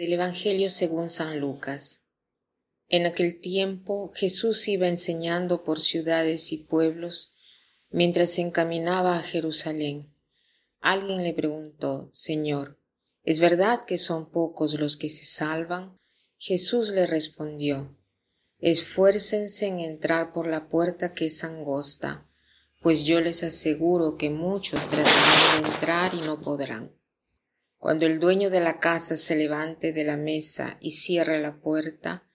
Del Evangelio según San Lucas. En aquel tiempo Jesús iba enseñando por ciudades y pueblos mientras se encaminaba a Jerusalén. Alguien le preguntó, Señor, ¿es verdad que son pocos los que se salvan? Jesús le respondió, Esfuércense en entrar por la puerta que es angosta, pues yo les aseguro que muchos tratarán de entrar y no podrán. Cuando el dueño de la casa se levante de la mesa y cierre la puerta,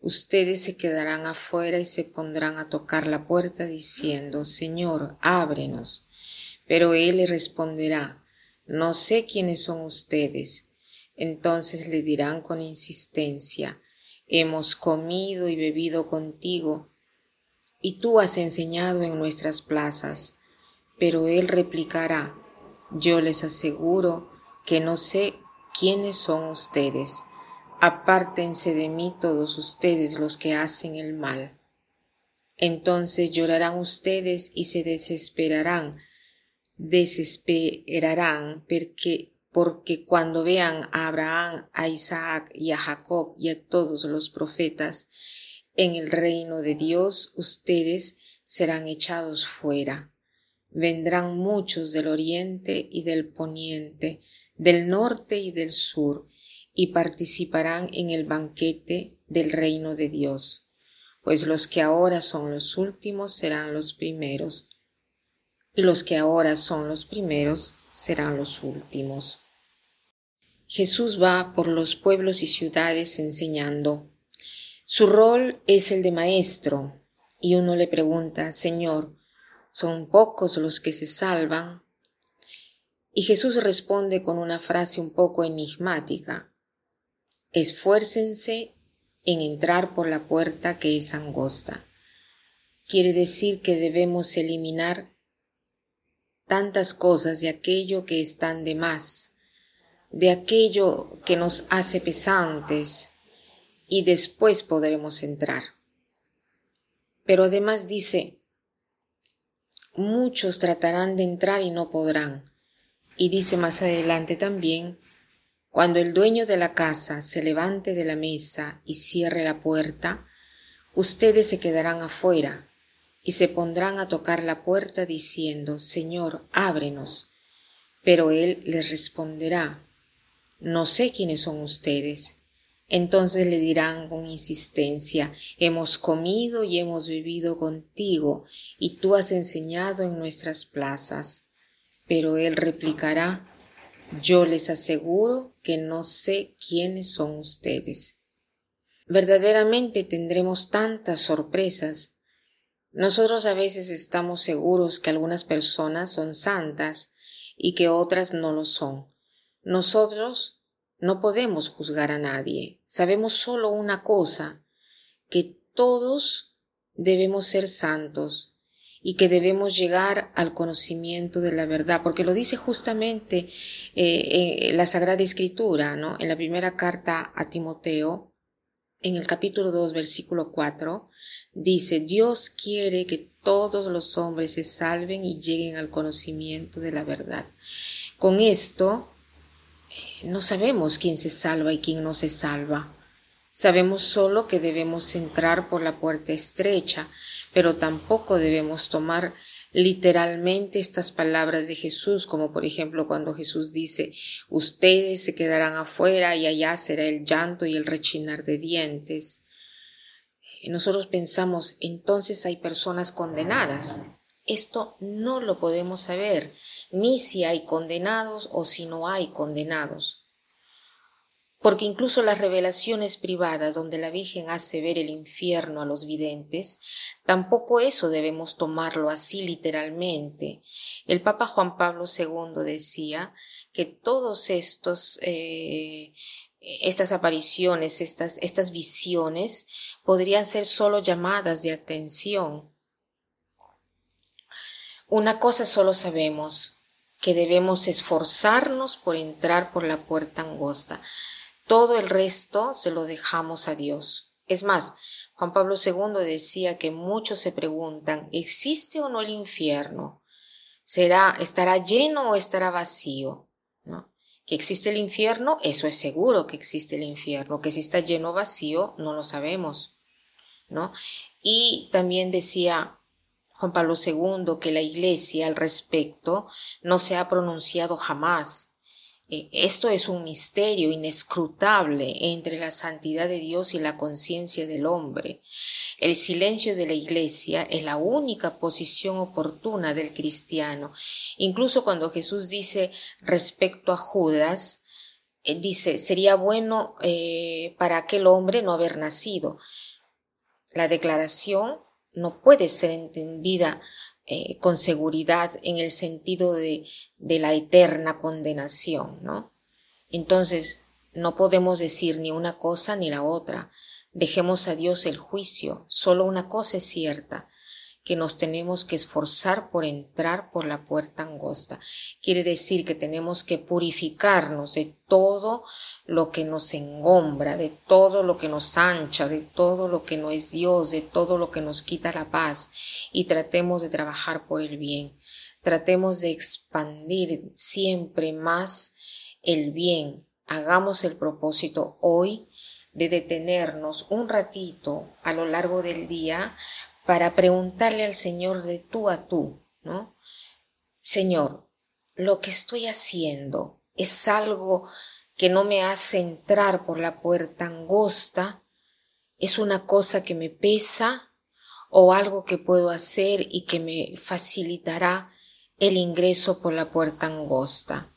ustedes se quedarán afuera y se pondrán a tocar la puerta diciendo, Señor, ábrenos. Pero él le responderá, no sé quiénes son ustedes. Entonces le dirán con insistencia, hemos comido y bebido contigo, y tú has enseñado en nuestras plazas. Pero él replicará, yo les aseguro, que no sé quiénes son ustedes. Apártense de mí todos ustedes los que hacen el mal. Entonces llorarán ustedes y se desesperarán, desesperarán porque, porque cuando vean a Abraham, a Isaac y a Jacob y a todos los profetas en el reino de Dios, ustedes serán echados fuera. Vendrán muchos del oriente y del poniente, del norte y del sur, y participarán en el banquete del reino de Dios, pues los que ahora son los últimos serán los primeros, y los que ahora son los primeros serán los últimos. Jesús va por los pueblos y ciudades enseñando. Su rol es el de maestro, y uno le pregunta, Señor, ¿son pocos los que se salvan? Y Jesús responde con una frase un poco enigmática. Esfuércense en entrar por la puerta que es angosta. Quiere decir que debemos eliminar tantas cosas de aquello que están de más, de aquello que nos hace pesantes, y después podremos entrar. Pero además dice, muchos tratarán de entrar y no podrán. Y dice más adelante también, cuando el dueño de la casa se levante de la mesa y cierre la puerta, ustedes se quedarán afuera y se pondrán a tocar la puerta diciendo, Señor, ábrenos. Pero él les responderá, no sé quiénes son ustedes. Entonces le dirán con insistencia, hemos comido y hemos bebido contigo, y tú has enseñado en nuestras plazas. Pero él replicará, yo les aseguro que no sé quiénes son ustedes. Verdaderamente tendremos tantas sorpresas. Nosotros a veces estamos seguros que algunas personas son santas y que otras no lo son. Nosotros no podemos juzgar a nadie. Sabemos solo una cosa, que todos debemos ser santos y que debemos llegar al conocimiento de la verdad, porque lo dice justamente eh, la Sagrada Escritura, ¿no? En la primera carta a Timoteo, en el capítulo 2, versículo 4, dice, Dios quiere que todos los hombres se salven y lleguen al conocimiento de la verdad. Con esto, eh, no sabemos quién se salva y quién no se salva. Sabemos solo que debemos entrar por la puerta estrecha, pero tampoco debemos tomar literalmente estas palabras de Jesús, como por ejemplo cuando Jesús dice, ustedes se quedarán afuera y allá será el llanto y el rechinar de dientes. nosotros pensamos, entonces hay personas condenadas. Esto no lo podemos saber, ni si hay condenados o si no hay condenados porque incluso las revelaciones privadas donde la Virgen hace ver el infierno a los videntes, tampoco eso debemos tomarlo así literalmente. El Papa Juan Pablo II decía que todos estos eh, estas apariciones, estas, estas visiones, podrían ser solo llamadas de atención. Una cosa solo sabemos, que debemos esforzarnos por entrar por la puerta angosta. Todo el resto se lo dejamos a Dios. Es más, Juan Pablo II decía que muchos se preguntan, ¿existe o no el infierno? ¿Será, estará lleno o estará vacío? Que existe el infierno, eso es seguro que existe el infierno. Que si está lleno vacío, no lo sabemos, ¿no? Y también decía Juan Pablo II que la Iglesia al respecto no se ha pronunciado jamás esto es un misterio inescrutable entre la santidad de Dios y la conciencia del hombre. El silencio de la Iglesia es la única posición oportuna del cristiano. Incluso cuando Jesús dice respecto a Judas, eh, dice, sería bueno eh, para aquel hombre no haber nacido. La declaración no puede ser entendida eh, con seguridad en el sentido de, de la eterna condenación, ¿no? Entonces, no podemos decir ni una cosa ni la otra. Dejemos a Dios el juicio. Solo una cosa es cierta que nos tenemos que esforzar por entrar por la puerta angosta. Quiere decir que tenemos que purificarnos de todo lo que nos engombra, de todo lo que nos ancha, de todo lo que no es Dios, de todo lo que nos quita la paz y tratemos de trabajar por el bien. Tratemos de expandir siempre más el bien. Hagamos el propósito hoy de detenernos un ratito a lo largo del día para preguntarle al Señor de tú a tú, ¿no? Señor, lo que estoy haciendo es algo que no me hace entrar por la puerta angosta, es una cosa que me pesa o algo que puedo hacer y que me facilitará el ingreso por la puerta angosta.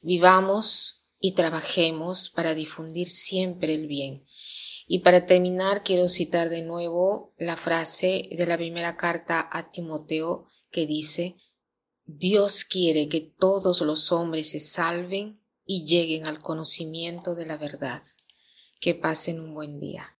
Vivamos y trabajemos para difundir siempre el bien y para terminar, quiero citar de nuevo la frase de la primera carta a Timoteo que dice, Dios quiere que todos los hombres se salven y lleguen al conocimiento de la verdad. Que pasen un buen día.